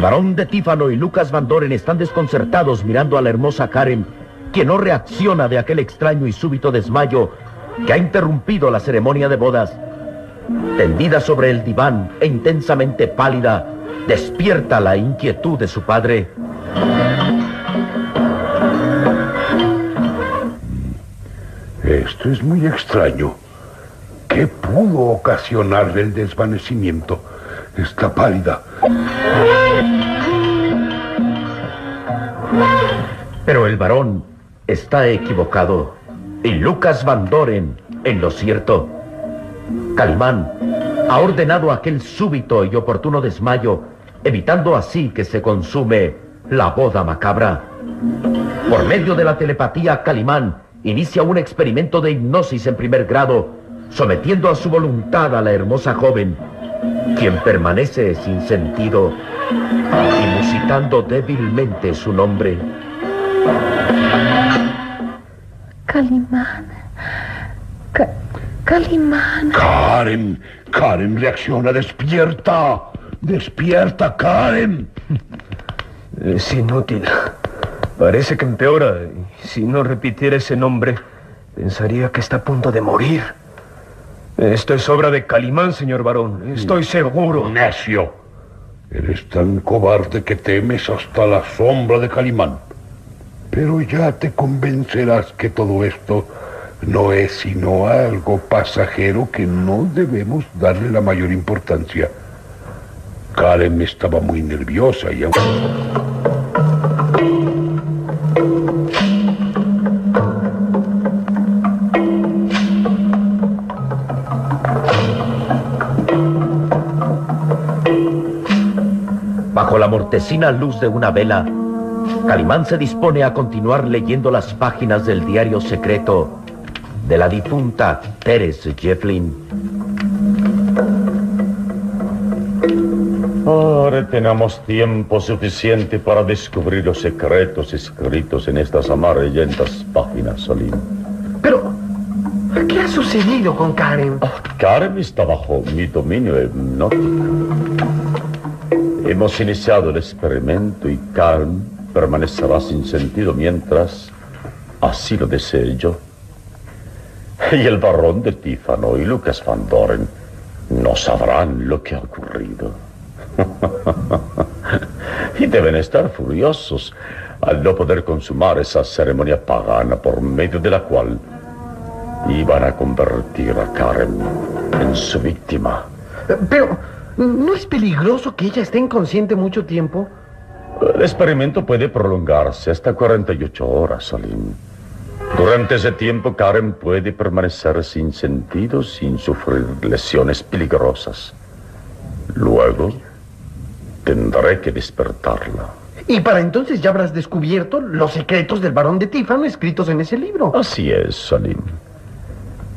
El varón de Tífano y Lucas Van Doren están desconcertados mirando a la hermosa Karen, quien no reacciona de aquel extraño y súbito desmayo que ha interrumpido la ceremonia de bodas. Tendida sobre el diván e intensamente pálida, despierta la inquietud de su padre. Esto es muy extraño. ¿Qué pudo ocasionarle el desvanecimiento? Está pálida. Pero el varón está equivocado. Y Lucas Van Doren en lo cierto. Calimán ha ordenado aquel súbito y oportuno desmayo, evitando así que se consume la boda macabra. Por medio de la telepatía, Calimán inicia un experimento de hipnosis en primer grado, sometiendo a su voluntad a la hermosa joven, quien permanece sin sentido y musitando débilmente su nombre. Calimán. Ca- Calimán. Karen, Karen, reacciona, despierta. Despierta, Karen. Es inútil. Parece que empeora. Si no repitiera ese nombre, pensaría que está a punto de morir. Esto es obra de Calimán, señor varón. Estoy seguro. Necio. Eres tan cobarde que temes hasta la sombra de Calimán. Pero ya te convencerás que todo esto no es sino algo pasajero que no debemos darle la mayor importancia. Karen estaba muy nerviosa y aún... mortecina luz de una vela, Calimán se dispone a continuar leyendo las páginas del diario secreto de la difunta Teres Jefflin. Ahora tenemos tiempo suficiente para descubrir los secretos escritos en estas amarillentas páginas, Salim. Pero, ¿qué ha sucedido con Karen? Oh, Karen está bajo mi dominio hipnótico. Hemos iniciado el experimento y Karen permanecerá sin sentido mientras así lo desee yo. Y el barón de Tífano y Lucas Van Doren no sabrán lo que ha ocurrido. y deben estar furiosos al no poder consumar esa ceremonia pagana por medio de la cual iban a convertir a Karen en su víctima. Pero, ¿no es peligroso que ella esté inconsciente mucho tiempo? El experimento puede prolongarse hasta 48 horas, Salim. Durante ese tiempo, Karen puede permanecer sin sentido, sin sufrir lesiones peligrosas. Luego, tendré que despertarla. Y para entonces ya habrás descubierto los secretos del barón de Tífano escritos en ese libro. Así es, Salim.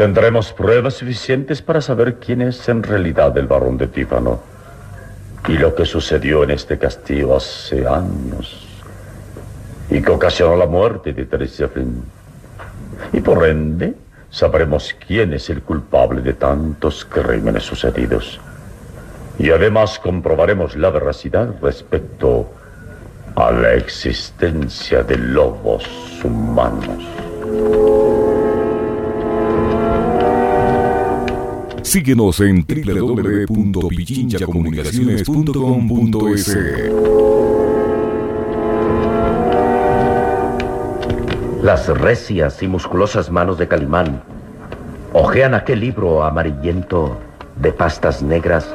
Tendremos pruebas suficientes para saber quién es en realidad el barón de Tífano y lo que sucedió en este castillo hace años y que ocasionó la muerte de Teresa Flynn. Y por ende, sabremos quién es el culpable de tantos crímenes sucedidos. Y además comprobaremos la veracidad respecto a la existencia de lobos humanos. Síguenos en www.pichinchacomunicaciones.com.es. Las recias y musculosas manos de Calimán ojean aquel libro amarillento de pastas negras.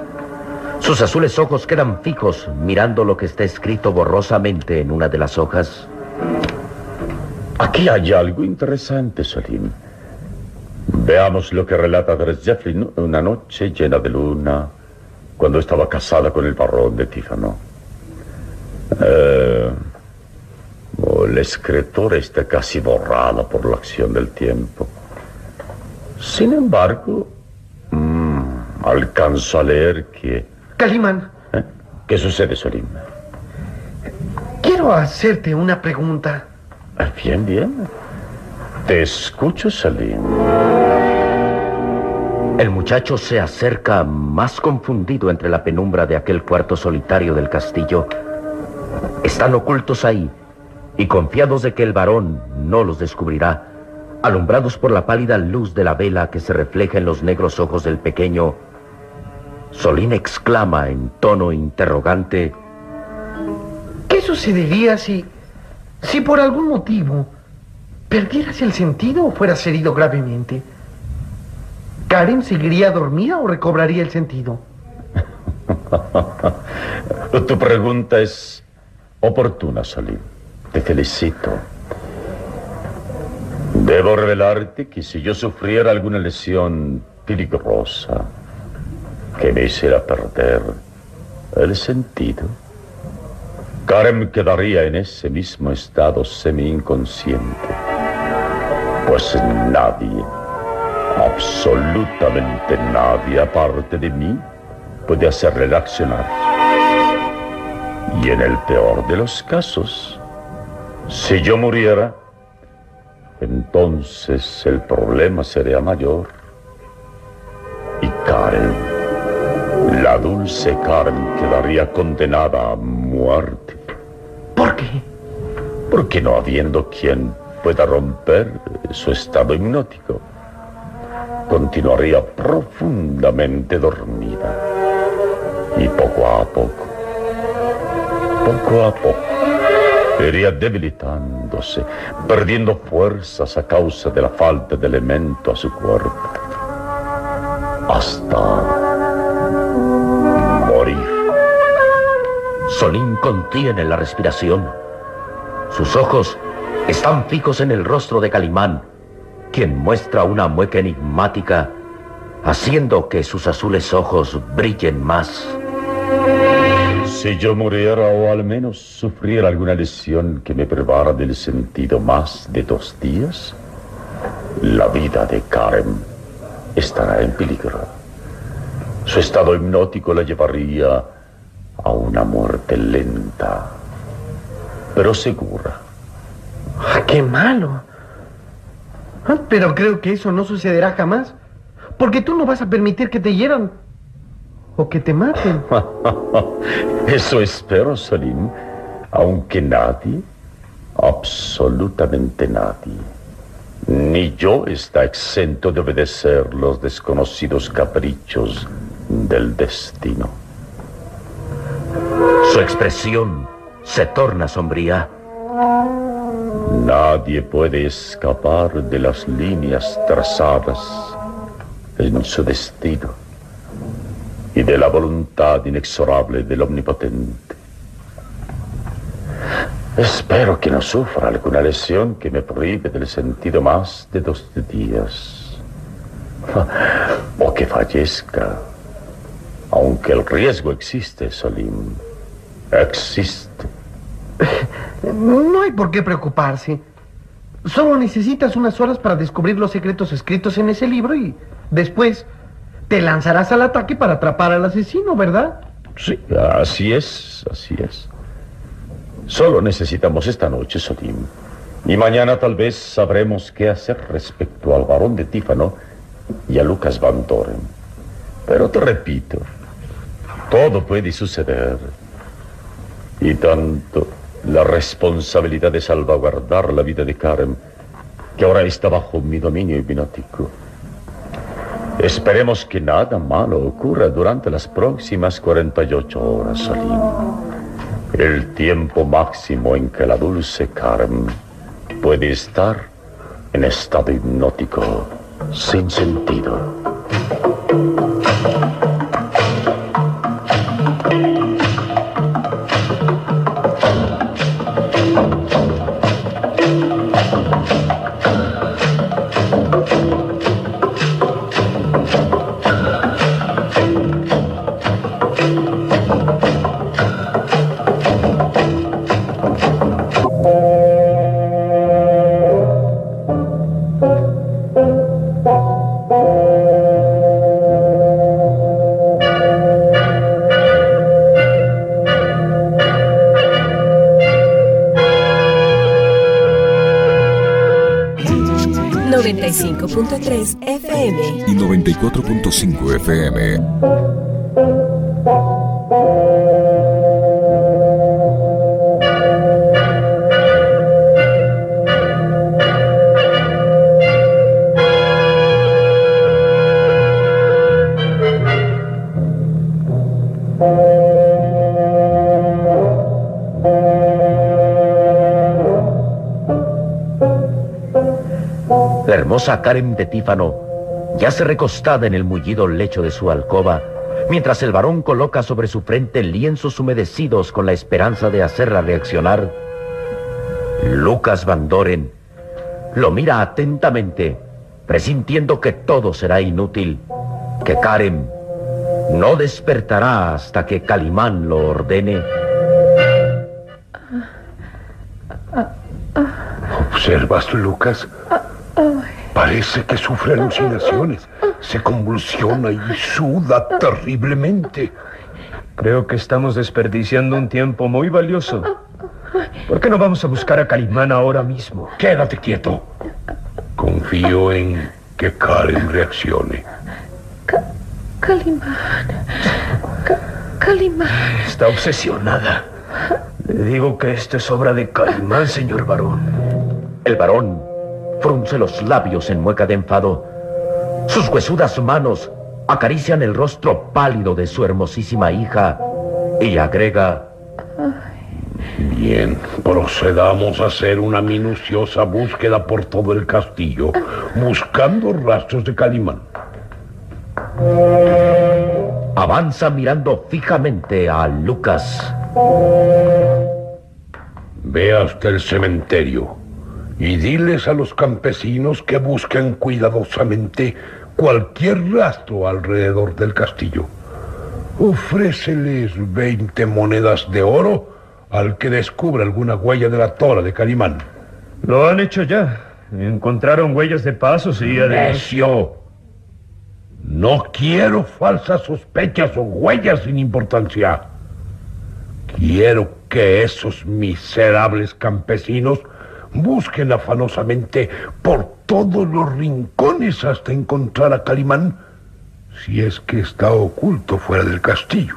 Sus azules ojos quedan fijos mirando lo que está escrito borrosamente en una de las hojas. Aquí hay algo interesante, Salim. Veamos lo que relata Dres Jeffrey una noche llena de luna, cuando estaba casada con el barón de Tífano. Eh, oh, la escritora está casi borrada por la acción del tiempo. Sin embargo, mmm, alcanzo a leer que... Calimán. ¿Eh? ¿Qué sucede, Solim? Quiero hacerte una pregunta. Ah, bien, bien. Te escucho, Salim. El muchacho se acerca más confundido entre la penumbra de aquel cuarto solitario del castillo. Están ocultos ahí y confiados de que el varón no los descubrirá, alumbrados por la pálida luz de la vela que se refleja en los negros ojos del pequeño, Solín exclama en tono interrogante, ¿qué sucedería si, si por algún motivo perdieras el sentido o fueras herido gravemente? ¿Karen seguiría dormida o recobraría el sentido? tu pregunta es oportuna, Salim. Te felicito. Debo revelarte que si yo sufriera alguna lesión peligrosa que me hiciera perder el sentido, Karen quedaría en ese mismo estado semi-inconsciente. Pues nadie, absolutamente nadie aparte de mí, puede hacerle reaccionar. Y en el peor de los casos, si yo muriera, entonces el problema sería mayor. Y Karen, la dulce Karen quedaría condenada a muerte. ¿Por qué? Porque no habiendo quien pueda romper su estado hipnótico, continuaría profundamente dormida. Y poco a poco, poco a poco, iría debilitándose, perdiendo fuerzas a causa de la falta de elemento a su cuerpo, hasta morir. Solín contiene la respiración. Sus ojos están fijos en el rostro de Calimán, quien muestra una mueca enigmática, haciendo que sus azules ojos brillen más. Si yo muriera o al menos sufriera alguna lesión que me privara del sentido más de dos días, la vida de Karen estará en peligro. Su estado hipnótico la llevaría a una muerte lenta, pero segura. Ah, ¡Qué malo! Ah, Pero creo que eso no sucederá jamás. Porque tú no vas a permitir que te hieran. O que te maten. Eso espero, Salim. Aunque nadie, absolutamente nadie, ni yo está exento de obedecer los desconocidos caprichos del destino. Su expresión se torna sombría. Nadie puede escapar de las líneas trazadas en su destino y de la voluntad inexorable del Omnipotente. Espero que no sufra alguna lesión que me prive del sentido más de dos días. O que fallezca. Aunque el riesgo existe, Solim. Existe. No hay por qué preocuparse. Solo necesitas unas horas para descubrir los secretos escritos en ese libro y después te lanzarás al ataque para atrapar al asesino, ¿verdad? Sí, así es, así es. Solo necesitamos esta noche, Solim. Y mañana tal vez sabremos qué hacer respecto al varón de Tífano y a Lucas Van Doren. Pero te repito, todo puede suceder. Y tanto la responsabilidad de salvaguardar la vida de Karen, que ahora está bajo mi dominio hipnótico. Esperemos que nada malo ocurra durante las próximas 48 horas, Salim. El tiempo máximo en que la dulce Karen puede estar en estado hipnótico sin sentido. .3 FM y 94.5 FM. Hermosa Karen de Tífano yace recostada en el mullido lecho de su alcoba, mientras el varón coloca sobre su frente lienzos humedecidos con la esperanza de hacerla reaccionar. Lucas Van Doren lo mira atentamente, presintiendo que todo será inútil, que Karen no despertará hasta que Calimán lo ordene. ¿Observas, Lucas? Parece que sufre alucinaciones. Se convulsiona y suda terriblemente. Creo que estamos desperdiciando un tiempo muy valioso. ¿Por qué no vamos a buscar a Calimán ahora mismo? Quédate quieto. Confío en que Karen reaccione. Calimán. Ca- Calimán. Está obsesionada. Le digo que esto es obra de Calimán, señor varón. El varón frunce los labios en mueca de enfado. Sus huesudas manos acarician el rostro pálido de su hermosísima hija y agrega, Bien, procedamos a hacer una minuciosa búsqueda por todo el castillo, buscando rastros de Calimán. avanza mirando fijamente a Lucas. Ve hasta el cementerio y diles a los campesinos que busquen cuidadosamente cualquier rastro alrededor del castillo. Ofréceles 20 monedas de oro al que descubra alguna huella de la tora de Calimán. Lo han hecho ya. Encontraron huellas de pasos y. ¡Necio! No quiero falsas sospechas o huellas sin importancia. Quiero que esos miserables campesinos busquen afanosamente por todos los rincones hasta encontrar a Calimán, si es que está oculto fuera del castillo.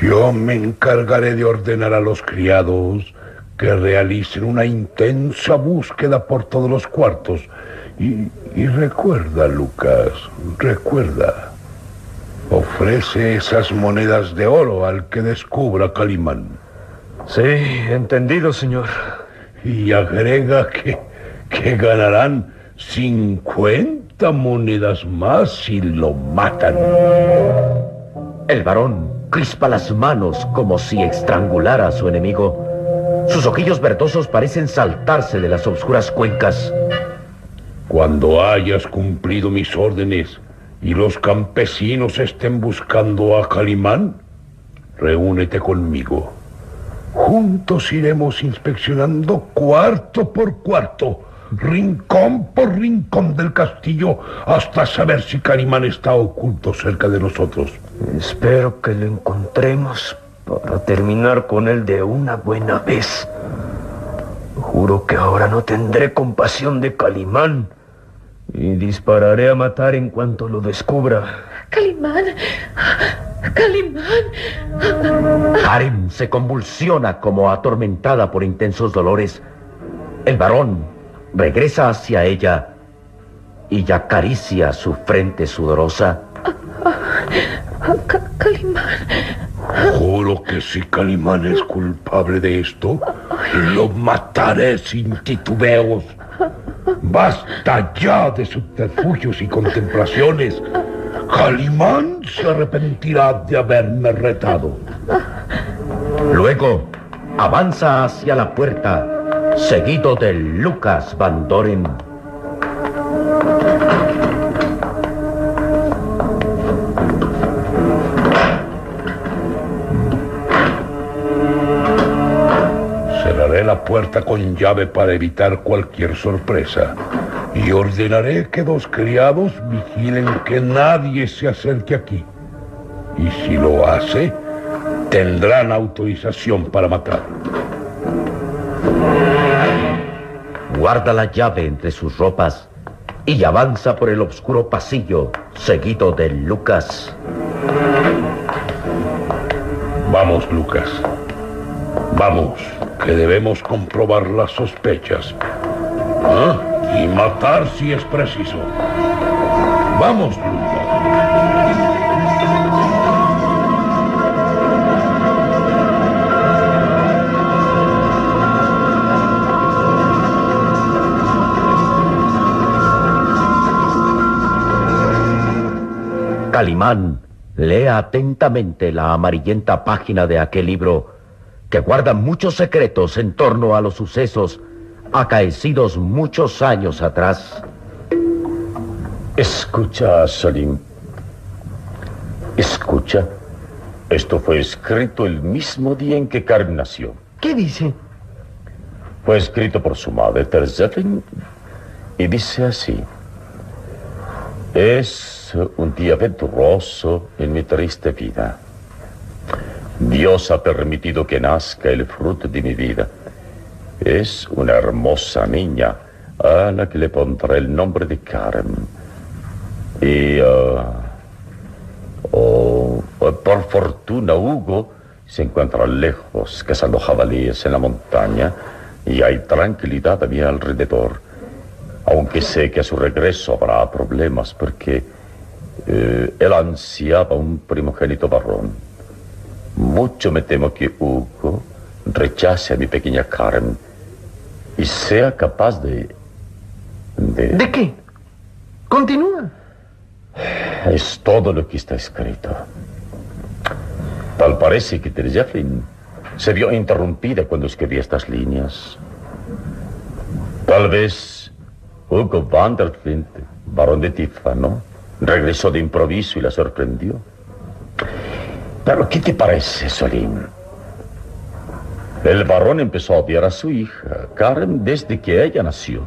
Yo me encargaré de ordenar a los criados que realicen una intensa búsqueda por todos los cuartos. Y, recuerda, Lucas, recuerda, ofrece esas monedas de oro al que descubra Calimán. Sí, entendido, señor. Y agrega que, que ganarán 50 monedas más si lo matan. El varón crispa las manos como si estrangulara a su enemigo. Sus ojillos verdosos parecen saltarse de las oscuras cuencas. Cuando hayas cumplido mis órdenes y los campesinos estén buscando a Calimán, reúnete conmigo. Juntos iremos inspeccionando cuarto por cuarto, rincón por rincón del castillo, hasta saber si Calimán está oculto cerca de nosotros. Espero que lo encontremos para terminar con él de una buena vez. Juro que ahora no tendré compasión de Calimán y dispararé a matar en cuanto lo descubra. Calimán. Calimán. Karen se convulsiona como atormentada por intensos dolores. El varón regresa hacia ella y acaricia su frente sudorosa. Calimán. Juro que si Calimán es culpable de esto, lo mataré sin titubeos. Basta ya de subterfugios y contemplaciones. Calimán se arrepentirá de haberme retado. Luego avanza hacia la puerta, seguido de Lucas Van Doren. Cerraré la puerta con llave para evitar cualquier sorpresa. Y ordenaré que dos criados vigilen que nadie se acerque aquí. Y si lo hace, tendrán autorización para matar. Guarda la llave entre sus ropas y avanza por el oscuro pasillo, seguido de Lucas. Vamos, Lucas. Vamos, que debemos comprobar las sospechas. ¿Ah? Y matar si es preciso. Vamos. Calimán lee atentamente la amarillenta página de aquel libro que guarda muchos secretos en torno a los sucesos acaecidos muchos años atrás. Escucha, Salim. Escucha. Esto fue escrito el mismo día en que Karen nació. ¿Qué dice? Fue escrito por su madre, Terzetlin, y dice así. Es un día venturoso en mi triste vida. Dios ha permitido que nazca el fruto de mi vida. Es una hermosa niña a la que le pondré el nombre de Karen. Y uh, oh, por fortuna Hugo se encuentra lejos cazando jabalíes en la montaña y hay tranquilidad a mi alrededor. Aunque sé que a su regreso habrá problemas porque eh, él ansiaba un primogénito varón. Mucho me temo que Hugo rechace a mi pequeña Karen y sea capaz de... ¿De, ¿De qué? Continúa. Es todo lo que está escrito. Tal parece que Terjeflin se vio interrumpida cuando escribí estas líneas. Tal vez Hugo van der Flint, barón de Tifano, regresó de improviso y la sorprendió. Pero, ¿qué te parece, Solín? El varón empezó a odiar a su hija, Karen, desde que ella nació.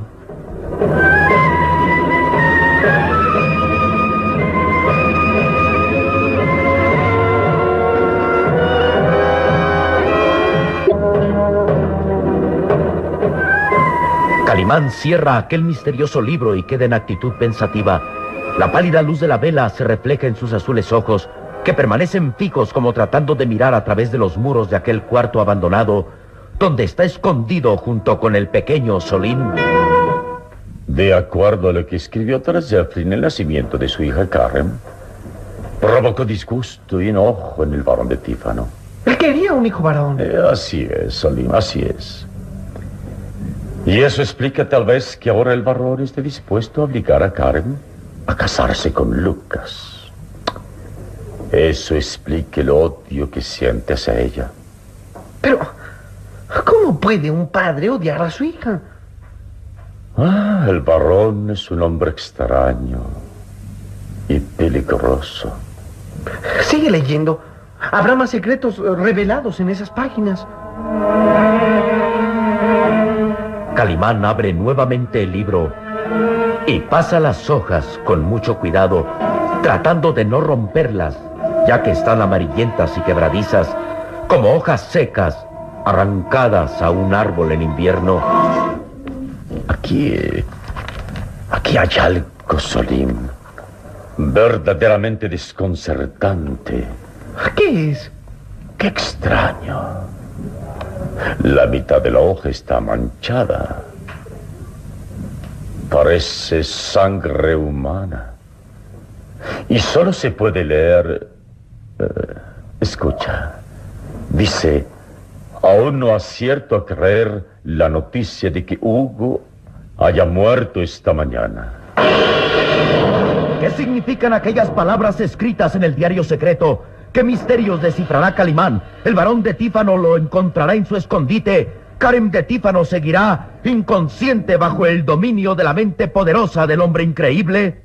Calimán cierra aquel misterioso libro y queda en actitud pensativa. La pálida luz de la vela se refleja en sus azules ojos que permanecen fijos como tratando de mirar a través de los muros de aquel cuarto abandonado, donde está escondido junto con el pequeño Solín. De acuerdo a lo que escribió tras Jeffrey en el nacimiento de su hija Karen, provocó disgusto y enojo en el varón de Tífano. Él quería un hijo varón. Eh, así es, Solim, así es. Y eso explica tal vez que ahora el varón esté dispuesto a obligar a Karen a casarse con Lucas. Eso explica el odio que siente hacia ella. Pero, ¿cómo puede un padre odiar a su hija? Ah, el varón es un hombre extraño y peligroso. Sigue leyendo. Habrá más secretos revelados en esas páginas. Calimán abre nuevamente el libro y pasa las hojas con mucho cuidado, tratando de no romperlas, ya que están amarillentas y quebradizas, como hojas secas arrancadas a un árbol en invierno. Aquí. Aquí hay algo, Solim. Verdaderamente desconcertante. ¿Qué es? Qué extraño. La mitad de la hoja está manchada. Parece sangre humana. Y solo se puede leer... eh, escucha. Dice, aún no acierto a creer la noticia de que Hugo haya muerto esta mañana. ¿Qué significan aquellas palabras escritas en el diario secreto? ¿Qué misterios descifrará Calimán? ¿El varón de Tífano lo encontrará en su escondite? ¿Karen de Tífano seguirá inconsciente bajo el dominio de la mente poderosa del hombre increíble?